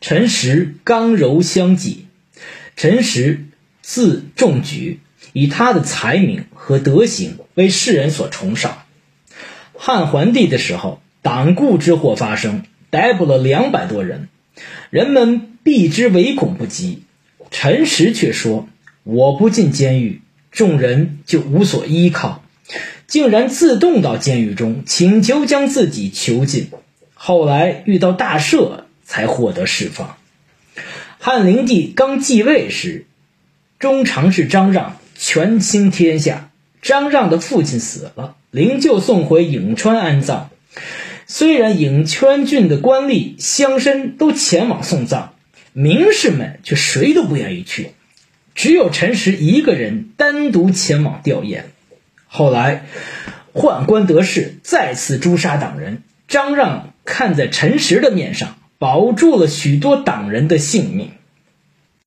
陈实刚柔相济。陈实字仲举，以他的才名和德行为世人所崇尚。汉桓帝的时候，党锢之祸发生，逮捕了两百多人，人们避之唯恐不及。陈实却说：“我不进监狱，众人就无所依靠。”竟然自动到监狱中请求将自己囚禁。后来遇到大赦，才获得释放。汉灵帝刚继位时，中常侍张让权倾天下。张让的父亲死了，灵柩送回颍川安葬。虽然颍川郡的官吏乡绅都前往送葬，名士们却谁都不愿意去，只有陈实一个人单独前往吊唁。后来宦官得势，再次诛杀党人。张让看在陈实的面上，保住了许多党人的性命。